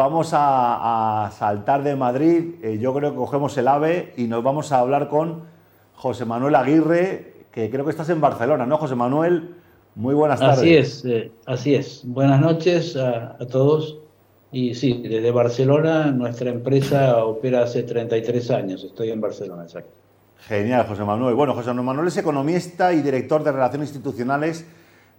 vamos a, saltar de Madrid. Eh, yo creo que cogemos el AVE y nos vamos a hablar con José Manuel Aguirre, que creo que estás en Barcelona, ¿no, José Manuel? Muy buenas tardes. Así es, eh, así es. Buenas noches a, todos. Y sí, desde Barcelona nuestra empresa opera hace 33 años. Estoy en Barcelona, exacto. Genial, José Manuel. Bueno, José Manuel es economista y director de Relaciones Institucionales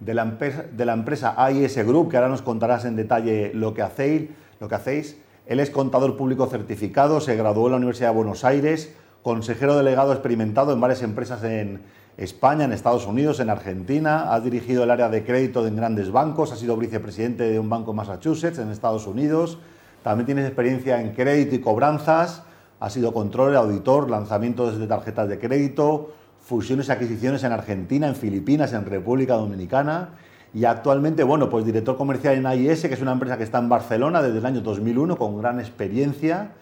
de la, empresa, de la empresa AIS Group, que ahora nos contarás en detalle lo que hacéis. Lo que hacéis. Él es contador público certificado, se graduó en la Universidad de Buenos Aires, consejero delegado experimentado en varias empresas en España, en Estados Unidos, en Argentina, ha dirigido el área de crédito en grandes bancos, ha sido vicepresidente de un banco en Massachusetts, en Estados Unidos, también tienes experiencia en crédito y cobranzas, ha sido control, auditor, lanzamientos de tarjetas de crédito, fusiones y adquisiciones en Argentina, en Filipinas, en República Dominicana y actualmente, bueno, pues director comercial en AIS, que es una empresa que está en Barcelona desde el año 2001 con gran experiencia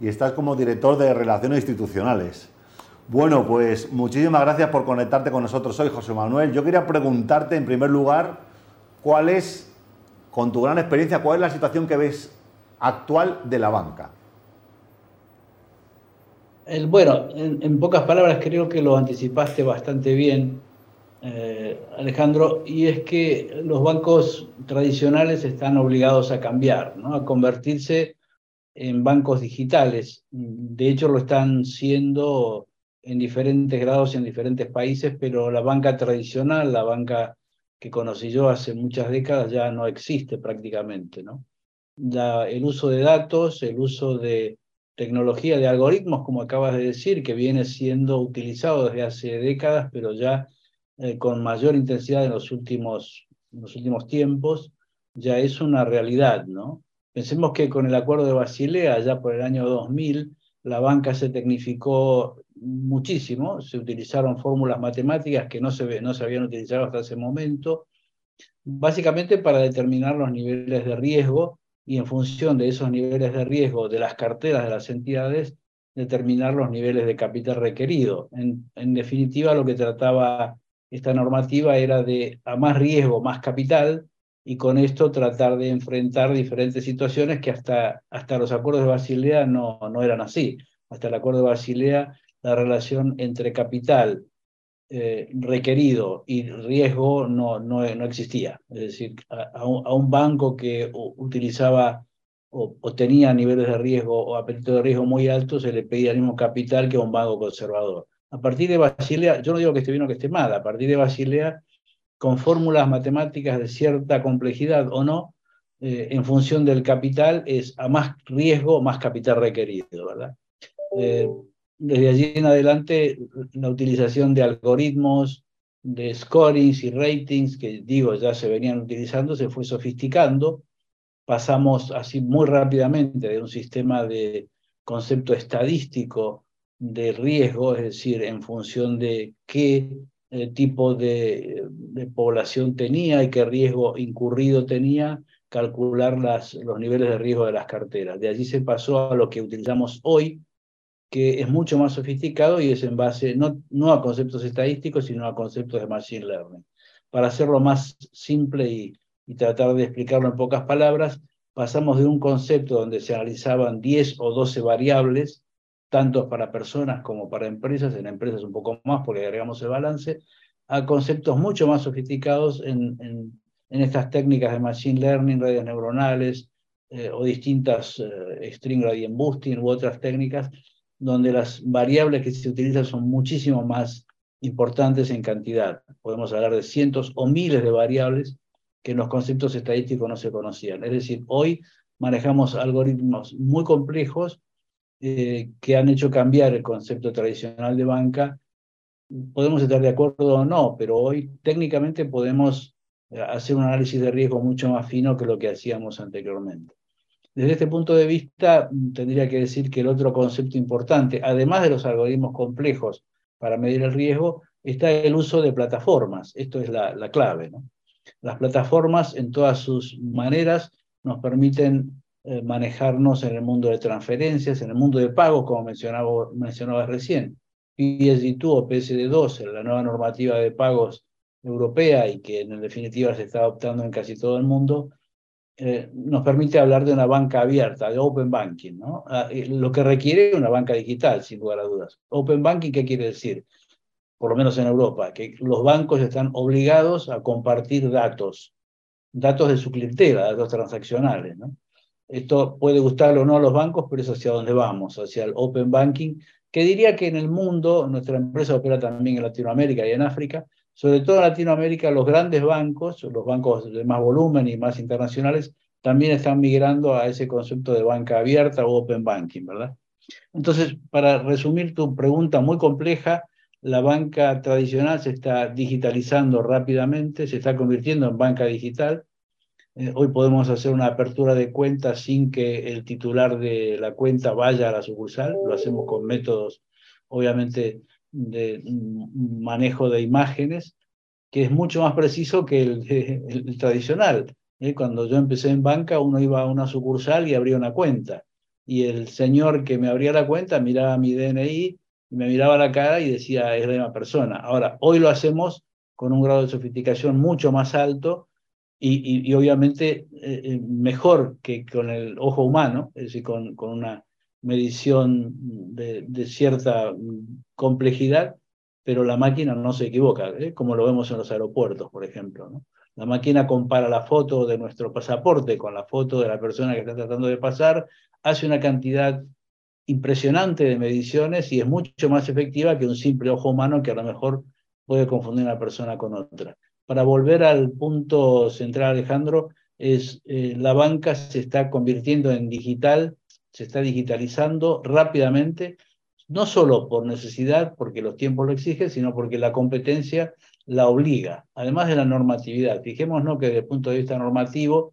y estás como director de Relaciones Institucionales. Bueno, pues muchísimas gracias por conectarte con nosotros hoy, José Manuel. Yo quería preguntarte, en primer lugar, cuál es, con tu gran experiencia, cuál es la situación que ves actual de la banca. bueno, en, pocas palabras creo que lo anticipaste bastante bien, eh, Alejandro, y es que los bancos tradicionales están obligados a cambiar, ¿no? a convertirse en bancos digitales. De hecho, lo están siendo en diferentes grados y en diferentes países, pero la banca tradicional, la banca que conocí yo hace muchas décadas, ya no existe prácticamente. ¿no? el uso de datos, el uso de tecnología, de algoritmos, como acabas de decir, que viene siendo utilizado desde hace décadas, pero ya eh, con mayor intensidad en los, últimos, los últimos tiempos, ya es una realidad. ¿no? Pensemos que con el acuerdo de Basilea, ya por el año 2000, la banca se tecnificó muchísimo, se utilizaron fórmulas matemáticas que no se, no se habían utilizado hasta ese momento, básicamente para determinar los niveles de riesgo y en función de esos niveles de riesgo de las carteras de las entidades, determinar los niveles de capital requerido. En, en definitiva, lo que trataba esta normativa era de a más riesgo, más capital, y con esto tratar de enfrentar diferentes situaciones que hasta, hasta los acuerdos de Basilea no, no eran así. Hasta el acuerdo de Basilea la relación entre capital eh, requerido y riesgo no, no, no, existía. Es decir, a, un, banco que utilizaba o, tenía niveles de riesgo o apetito de riesgo muy altos, se le pedía el mismo capital que a un banco conservador. A partir de Basilea, yo no digo que esté bien o que esté mal, a partir de Basilea, con fórmulas matemáticas de cierta complejidad o no, eh, en función del capital, es a más riesgo, más capital requerido, ¿verdad? Eh, desde allí en adelante la utilización de algoritmos, de scorings y ratings, que digo ya se venían utilizando, se fue sofisticando. Pasamos así muy rápidamente de un sistema de concepto estadístico de riesgo, es decir, en función de qué eh, tipo de, de, población tenía y qué riesgo incurrido tenía, calcular las, los niveles de riesgo de las carteras. De allí se pasó a lo que utilizamos hoy, que es mucho más sofisticado y es en base no, no a conceptos estadísticos, sino a conceptos de Machine Learning. Para hacerlo más simple y, y tratar de explicarlo en pocas palabras, pasamos de un concepto donde se analizaban 10 o 12 variables, tanto para personas como para empresas, en empresas un poco más porque agregamos el balance, a conceptos mucho más sofisticados en, en, en estas técnicas de Machine Learning, redes neuronales eh, o distintas eh, String Gradient Boosting u otras técnicas donde las variables que se utilizan son muchísimo más importantes en cantidad. Podemos hablar de cientos o miles de variables que en los conceptos estadísticos no se conocían. Es decir, hoy manejamos algoritmos muy complejos eh, que han hecho cambiar el concepto tradicional de banca. Podemos estar de acuerdo o no, pero hoy técnicamente podemos eh, hacer un análisis de riesgo mucho más fino que lo que hacíamos anteriormente. Desde este punto de vista, tendría que decir que el otro concepto importante, además de los algoritmos complejos para medir el riesgo, está el uso de plataformas. Esto es la, clave. ¿no? Las plataformas, en todas sus maneras, nos permiten eh, manejarnos en el mundo de transferencias, en el mundo de pagos, como mencionaba, mencionabas recién. PSD2 o PSD2, la nueva normativa de pagos europea y que en definitiva se está adoptando en casi todo el mundo, eh, nos permite hablar de una banca abierta, de open banking, ¿no? Ah, lo que requiere una banca digital, sin lugar a dudas. Open banking, ¿qué quiere decir? Por lo menos en Europa, que los bancos están obligados a compartir datos, datos de su clientela, datos transaccionales, ¿no? Esto puede gustar o no a los bancos, pero es hacia dónde vamos, hacia el open banking, que diría que en el mundo, nuestra empresa opera también en Latinoamérica y en África, sobre todo en Latinoamérica, los grandes bancos, los bancos de más volumen y más internacionales, también están migrando a ese concepto de banca abierta o open banking, ¿verdad? Entonces, para resumir tu pregunta muy compleja, la banca tradicional se está digitalizando rápidamente, se está convirtiendo en banca digital. Eh, hoy podemos hacer una apertura de cuenta sin que el titular de la cuenta vaya a la sucursal, lo hacemos con métodos obviamente de manejo de imágenes, que es mucho más preciso que el, tradicional. ¿eh? Cuando yo empecé en banca, uno iba a una sucursal y abría una cuenta. Y el señor que me abría la cuenta miraba mi DNI, me miraba la cara y decía, es la misma persona. Ahora, hoy lo hacemos con un grado de sofisticación mucho más alto y, obviamente eh, eh, mejor que con el ojo humano, es decir, con, con una medición de, cierta complejidad, pero la máquina no se equivoca, ¿eh? como lo vemos en los aeropuertos, por ejemplo. La máquina compara la foto de nuestro pasaporte con la foto de la persona que está tratando de pasar, hace una cantidad impresionante de mediciones y es mucho más efectiva que un simple ojo humano que a lo mejor puede confundir una persona con otra. Para volver al punto central, Alejandro, es eh, la banca se está convirtiendo en digital se está digitalizando rápidamente, no solo por necesidad, porque los tiempos lo exigen, sino porque la competencia la obliga, además de la normatividad. Fijémonos que desde el punto de vista normativo,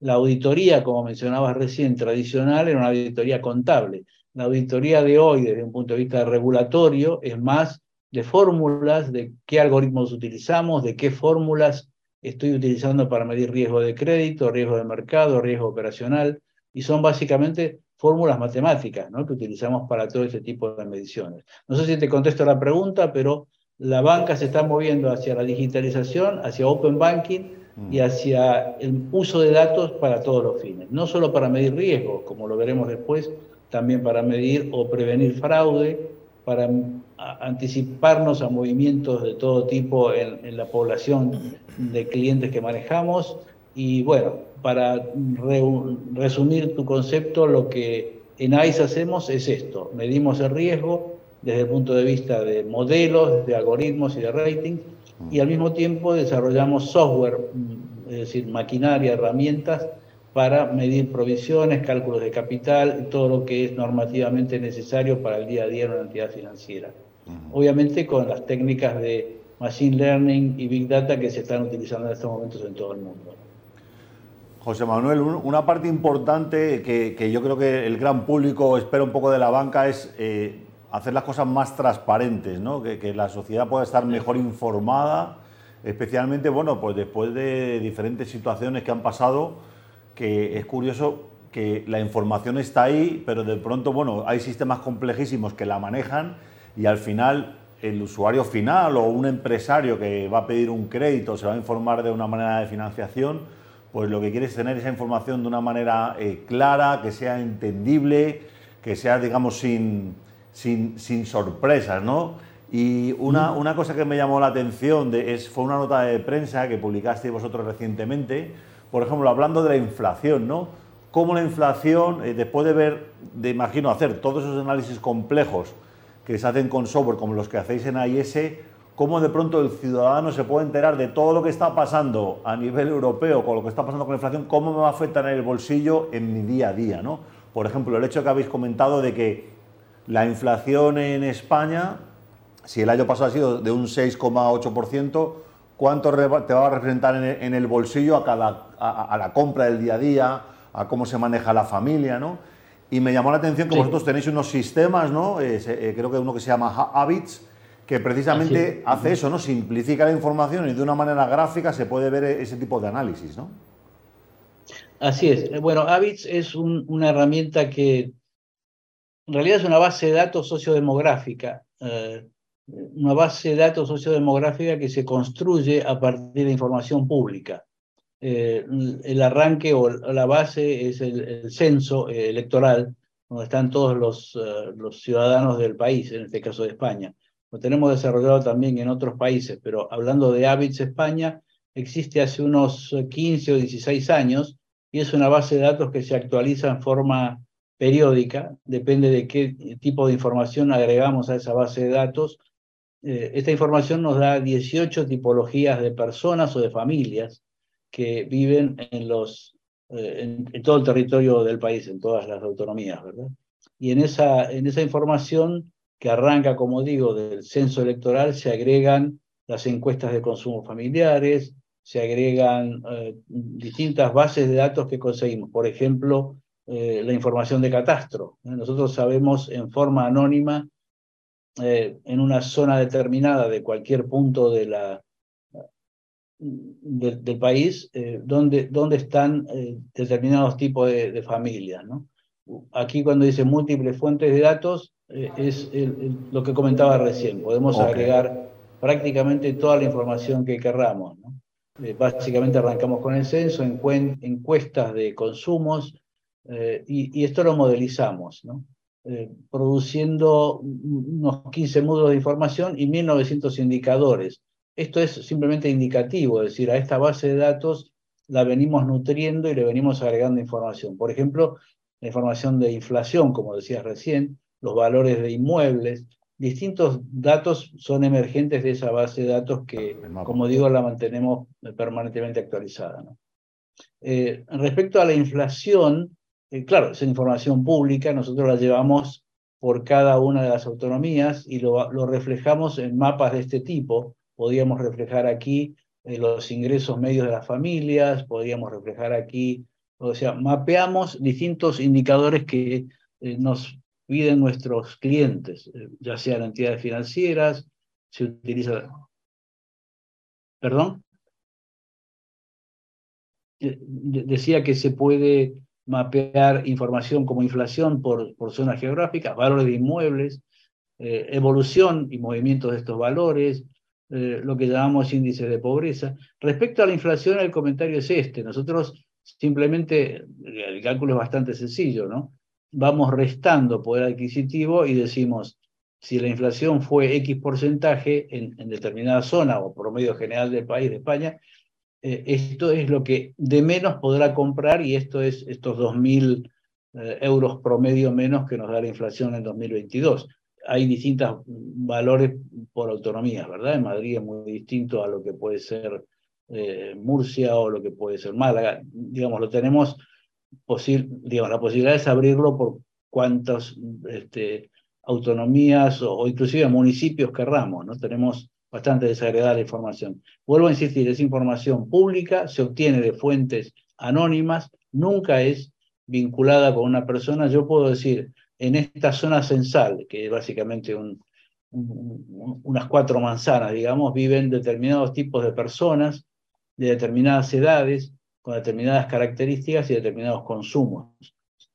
la auditoría, como mencionabas recién, tradicional, era una auditoría contable. La auditoría de hoy, desde un punto de vista regulatorio, es más de fórmulas, de qué algoritmos utilizamos, de qué fórmulas estoy utilizando para medir riesgo de crédito, riesgo de mercado, riesgo operacional y son básicamente fórmulas matemáticas ¿no? que utilizamos para todo este tipo de mediciones. No sé si te contesto la pregunta, pero la banca se está moviendo hacia la digitalización, hacia open banking y mm. hacia el uso de datos para todos los fines. No solo para medir riesgos, como lo veremos después, también para medir o prevenir fraude, para anticiparnos a movimientos de todo tipo en, la población de clientes que manejamos. Y bueno, para resumir tu concepto, lo que en AIS hacemos es esto, medimos el riesgo desde el punto de vista de modelos, de algoritmos y de rating, y al mismo tiempo desarrollamos software, es decir, maquinaria, herramientas para medir provisiones, cálculos de capital y todo lo que es normativamente necesario para el día a día en una entidad financiera. Obviamente con las técnicas de Machine Learning y Big Data que se están utilizando en estos momentos en todo el mundo. José Manuel, una parte importante que, yo creo que el gran público espera un poco de la banca es eh, hacer las cosas más transparentes, ¿no? que, la sociedad pueda estar mejor informada, especialmente bueno, pues después de diferentes situaciones que han pasado, que es curioso que la información está ahí, pero de pronto bueno, hay sistemas complejísimos que la manejan y al final el usuario final o un empresario que va a pedir un crédito se va a informar de una manera de financiación pues lo que quiere es tener esa información de una manera eh, clara, que sea entendible, que sea, digamos, sin, sin, sorpresas, ¿no? Y una, una, cosa que me llamó la atención de, es, fue una nota de prensa que publicaste vosotros recientemente, por ejemplo, hablando de la inflación, ¿no? Cómo la inflación, eh, después de ver, de imagino, hacer todos esos análisis complejos que se hacen con software como los que hacéis en AIS, cómo de pronto el ciudadano se puede enterar de todo lo que está pasando a nivel europeo, con lo que está pasando con la inflación, cómo me va a afectar en el bolsillo en mi día a día. ¿no? Por ejemplo, el hecho que habéis comentado de que la inflación en España, si el año pasado ha sido de un 6,8%, ¿cuánto te va a representar en el bolsillo a, cada, a, la compra del día a día, a cómo se maneja la familia? ¿no? Y me llamó la atención que vosotros tenéis unos sistemas, ¿no? Eh, creo que uno que se llama Habits, que precisamente hace eso, ¿no? Simplifica la información y de una manera gráfica se puede ver ese tipo de análisis, ¿no? Así es. Eh, bueno, Habits es una herramienta que en realidad es una base de datos sociodemográfica, eh, una base de datos sociodemográfica que se construye a partir de información pública. Eh, el arranque o la base es el, censo electoral, donde están todos los, los ciudadanos del país, en este caso de España. Lo tenemos desarrollado también en otros países, pero hablando de Habits España, existe hace unos 15 o 16 años y es una base de datos que se actualiza en forma periódica, depende de qué tipo de información agregamos a esa base de datos. Eh, esta información nos da 18 tipologías de personas o de familias que viven en, los, eh, en, todo el territorio del país, en todas las autonomías, ¿verdad? Y en esa, en esa información que arranca, como digo, del censo electoral, se agregan las encuestas de consumo familiares, se agregan eh, distintas bases de datos que conseguimos. Por ejemplo, eh, la información de catastro. Nosotros sabemos en forma anónima, en una zona determinada de cualquier punto de la, del país, dónde, dónde, están determinados tipos de, familias. ¿no? Aquí cuando dice múltiples fuentes de datos, es lo que comentaba recién. Podemos agregar prácticamente toda la información que querramos. ¿no? Eh, básicamente arrancamos con el censo, encuestas de consumos, eh, y, esto lo modelizamos, ¿no? Eh, produciendo unos 15 módulos de información y 1900 indicadores. Esto es simplemente indicativo, es decir, a esta base de datos la venimos nutriendo y le venimos agregando información. Por ejemplo, la información de inflación, como decías recién, los valores de inmuebles, distintos datos son emergentes de esa base de datos que, como digo, la mantenemos permanentemente actualizada. Eh, respecto a la inflación, eh, claro, es información pública, nosotros la llevamos por cada una de las autonomías y lo, reflejamos en mapas de este tipo. Podríamos reflejar aquí eh, los ingresos medios de las familias, podríamos reflejar aquí, o sea, mapeamos distintos indicadores que nos piden nuestros clientes, eh, ya sean entidades financieras, se utiliza... ¿Perdón? Decía que se puede mapear información como inflación por, por zonas geográficas, valores de inmuebles, eh, evolución y movimiento de estos valores, eh, lo que llamamos índices de pobreza. Respecto a la inflación, el comentario es este. Nosotros simplemente, el cálculo es bastante sencillo, ¿no? vamos restando poder adquisitivo y decimos, si la inflación fue X porcentaje en, determinada zona o promedio general del país, de España, eh, esto es lo que de menos podrá comprar y esto es estos 2.000 eh, euros promedio menos que nos da la inflación en 2022. Hay distintos valores por autonomía, ¿verdad? En Madrid es muy distinto a lo que puede ser eh, Murcia o lo que puede ser Málaga. Digamos, lo tenemos digamos, la posibilidad es abrirlo por cuantas este, autonomías o, inclusive municipios querramos, ¿no? Tenemos bastante desagregada la información. Vuelvo a insistir, es información pública, se obtiene de fuentes anónimas, nunca es vinculada con una persona. Yo puedo decir, en esta zona censal, que es básicamente unas cuatro manzanas, digamos, viven determinados tipos de personas de determinadas edades, con determinadas características y determinados consumos.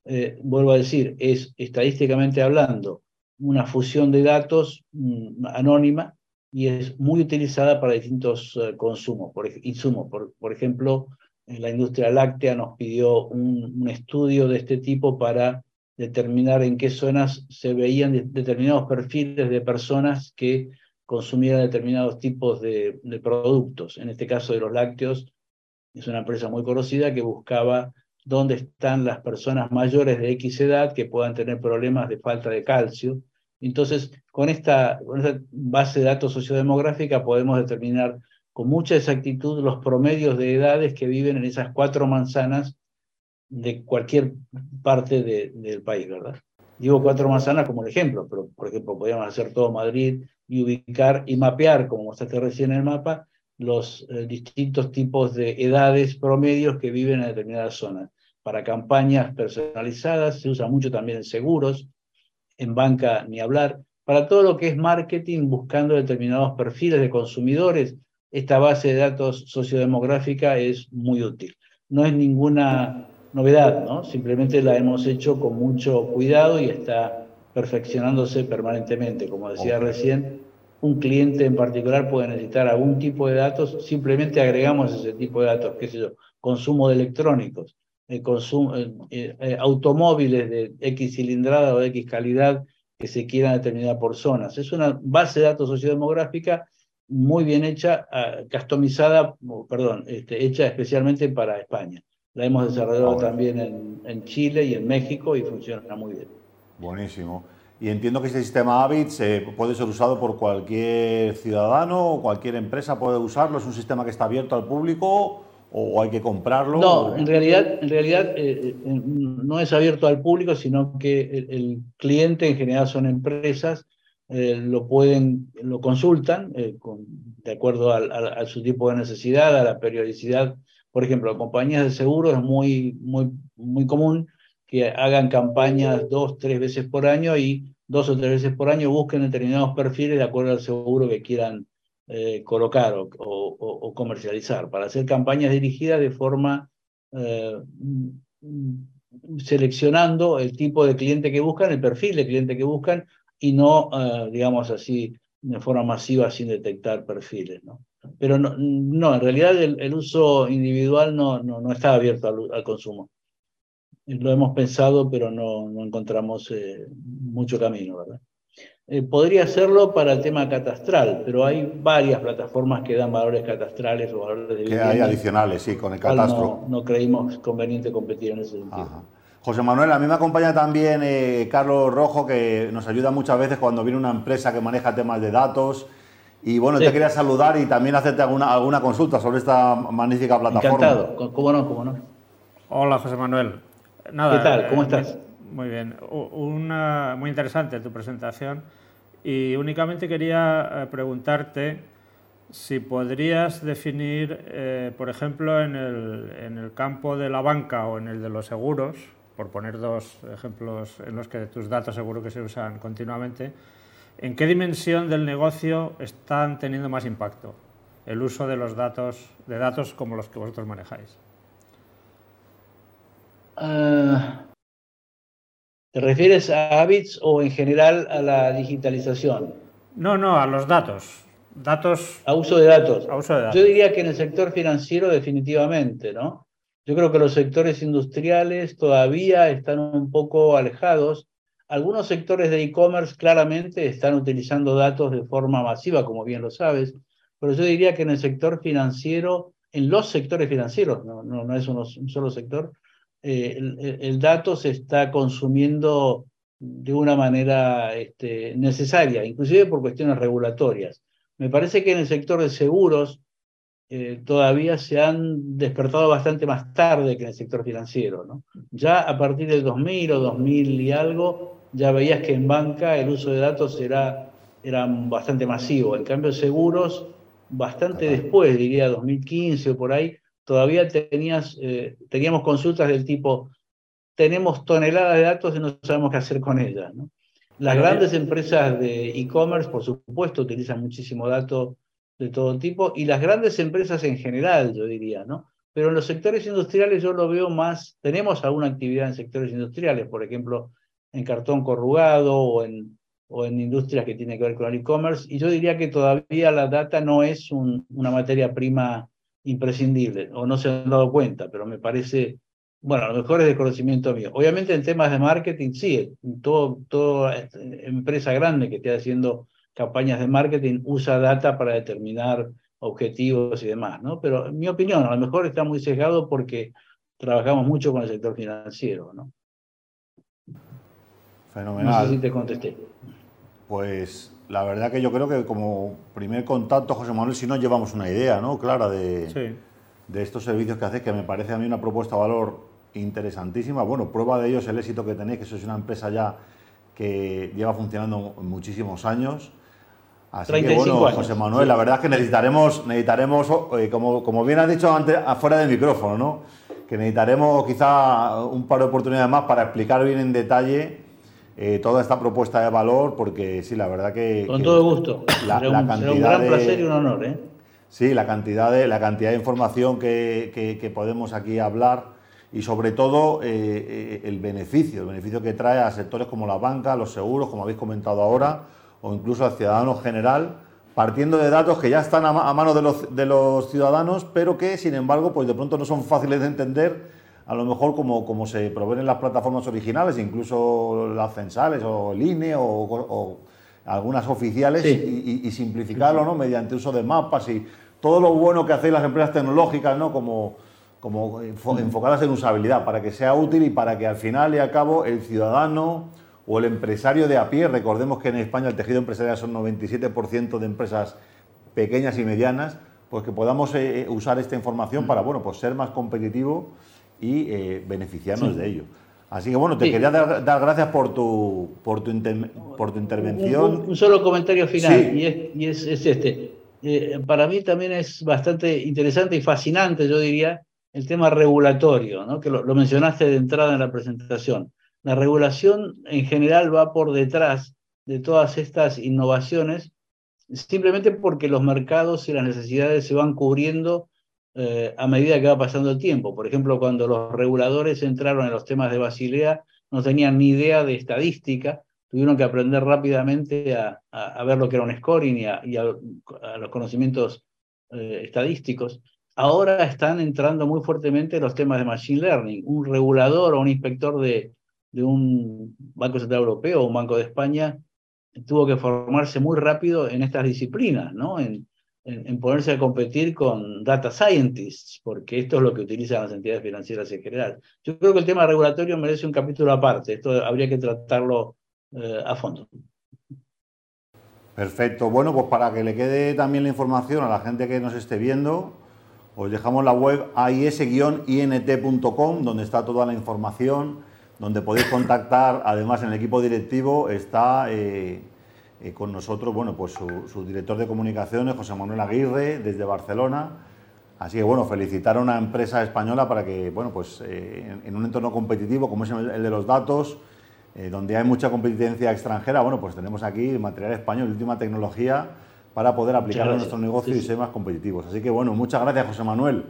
Eh, vuelvo a decir, es estadísticamente hablando una fusión de datos mm, anónima y es muy utilizada para distintos eh, consumos, por, insumos. Por, ejemplo, la industria láctea nos pidió un, estudio de este tipo para determinar en qué zonas se veían determinados perfiles de personas que consumieran determinados tipos de, de productos. En este caso de los lácteos, es una empresa muy conocida que buscaba dónde están las personas mayores de X edad que puedan tener problemas de falta de calcio. Entonces, con esta, base de datos sociodemográfica podemos determinar con mucha exactitud los promedios de edades que viven en esas cuatro manzanas de cualquier parte del país, ¿verdad? Digo cuatro manzanas como el ejemplo, pero por ejemplo podríamos hacer todo Madrid y ubicar y mapear, como mostraste recién en el mapa, los eh, distintos tipos de edades promedios que viven en determinadas zonas. Para campañas personalizadas se usa mucho también en seguros, en banca ni hablar. Para todo lo que es marketing, buscando determinados perfiles de consumidores, esta base de datos sociodemográfica es muy útil. No es ninguna novedad, ¿no? simplemente la hemos hecho con mucho cuidado y está perfeccionándose permanentemente. Como decía recién, un cliente en particular puede necesitar algún tipo de datos, simplemente agregamos ese tipo de datos, qué sé yo, consumo de electrónicos, consumo, automóviles de X cilindrada o de X calidad que se quieran determinar por zonas. Es una base de datos sociodemográfica muy bien hecha, ah, customizada, perdón, este, hecha especialmente para España. La hemos ah, desarrollado también en, en, Chile y en México y funciona muy bien. Buenísimo. Y entiendo que este sistema Habits puede ser usado por cualquier ciudadano o cualquier empresa puede usarlo. ¿Es un sistema que está abierto al público o hay que comprarlo? No, en realidad, en realidad eh, eh, no es abierto al público, sino que el, cliente en general son empresas, eh, lo pueden, lo consultan de acuerdo a, su tipo de necesidad, a la periodicidad. Por ejemplo, compañías de seguro es muy, muy, muy común que hagan campañas dos, tres veces por año y dos o tres veces por año busquen determinados perfiles de acuerdo al seguro que quieran eh, colocar o, comercializar, para hacer campañas dirigidas de forma eh, seleccionando el tipo de cliente que buscan, el perfil de cliente que buscan y no, eh, digamos así, de forma masiva sin detectar perfiles. ¿no? Pero no, no en realidad el, uso individual no, no, no está abierto al, consumo. Lo hemos pensado, pero no, no encontramos mucho camino, ¿verdad? Eh, podría hacerlo para el tema catastral, pero hay varias plataformas que dan valores catastrales o valores de vivienda. Que hay adicionales, sí, con el catastro. No, creímos conveniente competir en ese sentido. José Manuel, a mí me acompaña también eh, Carlos Rojo, que nos ayuda muchas veces cuando viene una empresa que maneja temas de datos. Y bueno, te quería saludar y también hacerte alguna, alguna consulta sobre esta magnífica plataforma. Encantado, cómo no, cómo no. Hola, José Manuel. Nada, ¿Qué tal? ¿Cómo eh, estás? Muy bien, una, muy interesante tu presentación y únicamente quería eh, preguntarte si podrías definir, eh, por ejemplo, en el, en el, campo de la banca o en el de los seguros, por poner dos ejemplos en los que tus datos seguro que se usan continuamente, ¿en qué dimensión del negocio están teniendo más impacto el uso de los datos, de datos como los que vosotros manejáis? Uh, ¿Te refieres a Habits o en general a la digitalización? No, no, a los datos. Datos. A uso de datos. Yo diría que en el sector financiero definitivamente, ¿no? Yo creo que los sectores industriales todavía están un poco alejados. Algunos sectores de e-commerce claramente están utilizando datos de forma masiva, como bien lo sabes, pero yo diría que en el sector financiero, en los sectores financieros, no, es un solo sector, eh, el, dato se está consumiendo de una manera este, necesaria, inclusive por cuestiones regulatorias. Me parece que en el sector de seguros eh, todavía se han despertado bastante más tarde que en el sector financiero. ¿no? Ya a partir del 2000 o 2000 y algo, ya veías que en banca el uso de datos era, era bastante masivo. En cambio, seguros, bastante después, diría 2015 o por ahí, todavía tenías, eh, teníamos consultas del tipo, tenemos toneladas de datos y no sabemos qué hacer con ellas. Las grandes empresas de e-commerce, por supuesto, utilizan muchísimo dato de todo tipo, y las grandes empresas en general, yo diría, ¿no? Pero en los sectores industriales yo lo veo más, tenemos alguna actividad en sectores industriales, por ejemplo, en cartón corrugado o en, o en industrias que tienen que ver con el e-commerce, y yo diría que todavía la data no es una materia prima imprescindible, o no se han dado cuenta, pero me parece, bueno, a lo mejor es de conocimiento mío. Obviamente en temas de marketing, sí, todo, toda empresa grande que esté haciendo campañas de marketing usa data para determinar objetivos y demás, ¿no? Pero en mi opinión, a lo mejor está muy sesgado porque trabajamos mucho con el sector financiero, ¿no? Fenomenal. No sé si te contesté. Pues la verdad que yo creo que como primer contacto, José Manuel, si nos llevamos una idea, ¿no? Clara de, de estos servicios que hacéis, que me parece a mí una propuesta de valor interesantísima. Bueno, prueba de ello es el éxito que tenéis, que sois una empresa ya que lleva funcionando muchísimos años. Así que bueno, José Manuel, la verdad es que necesitaremos, necesitaremos eh, como, como bien has dicho antes, afuera del micrófono, ¿no? Que necesitaremos quizá un par de oportunidades más para explicar bien en detalle eh, toda esta propuesta de valor, porque sí, la verdad que... Con todo gusto. La, cantidad un gran placer y un honor. ¿eh? Sí, la cantidad de, la cantidad de información que, que, podemos aquí hablar y sobre todo eh, el beneficio, el beneficio que trae a sectores como la banca, los seguros, como habéis comentado ahora, o incluso al ciudadano general, partiendo de datos que ya están a, mano de los, de los, ciudadanos, pero que, sin embargo, pues de pronto no son fáciles de entender, a lo mejor como, como se proveen en las plataformas originales, incluso las censales o el INE o, algunas oficiales, y, simplificarlo ¿no? mediante uso de mapas y todo lo bueno que hacen las empresas tecnológicas, ¿no? como, como enfocadas en usabilidad, para que sea útil y para que al final y al cabo el ciudadano o el empresario de a pie, recordemos que en España el tejido empresarial son 97% de empresas pequeñas y medianas, pues que podamos eh, eh, usar esta información para bueno, pues ser más competitivo y eh, beneficiarnos de ello. Así que bueno, te quería dar, gracias por tu, por tu, por tu intervención. Un, solo comentario final, y, es, este. para mí también es bastante interesante y fascinante, yo diría, el tema regulatorio, ¿no? que lo mencionaste de entrada en la presentación. La regulación en general va por detrás de todas estas innovaciones, simplemente porque los mercados y las necesidades se van cubriendo eh, a medida que va pasando el tiempo. Por ejemplo, cuando los reguladores entraron en los temas de Basilea, no tenían ni idea de estadística, tuvieron que aprender rápidamente a, ver lo que era un scoring y a, los conocimientos eh, estadísticos. Ahora están entrando muy fuertemente los temas de Machine Learning. Un regulador o un inspector de, de un Banco Central Europeo o un Banco de España tuvo que formarse muy rápido en estas disciplinas, ¿no? En, en, ponerse a competir con data scientists, porque esto es lo que utilizan las entidades financieras en general. Yo creo que el tema regulatorio merece un capítulo aparte, esto habría que tratarlo eh, a fondo. Perfecto, bueno, pues para que le quede también la información a la gente que nos esté viendo, os dejamos la web ais-int.com, donde está toda la información donde podéis contactar, además en el equipo directivo está eh, eh, con nosotros, bueno, pues su, director de comunicaciones, José Manuel Aguirre, desde Barcelona. Así que bueno, felicitar a una empresa española para que, bueno, pues eh, en, un entorno competitivo como es el, de los datos, donde hay mucha competencia extranjera, bueno, pues tenemos aquí material español, última tecnología para poder aplicarlo en nuestro negocio y ser más competitivos. Así que bueno, muchas gracias José Manuel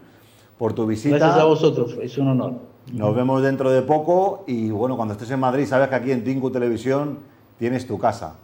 por tu visita. Gracias a vosotros, es un honor. Nos vemos dentro de poco y bueno, cuando estés en Madrid sabes que aquí en Tinku Televisión tienes tu casa.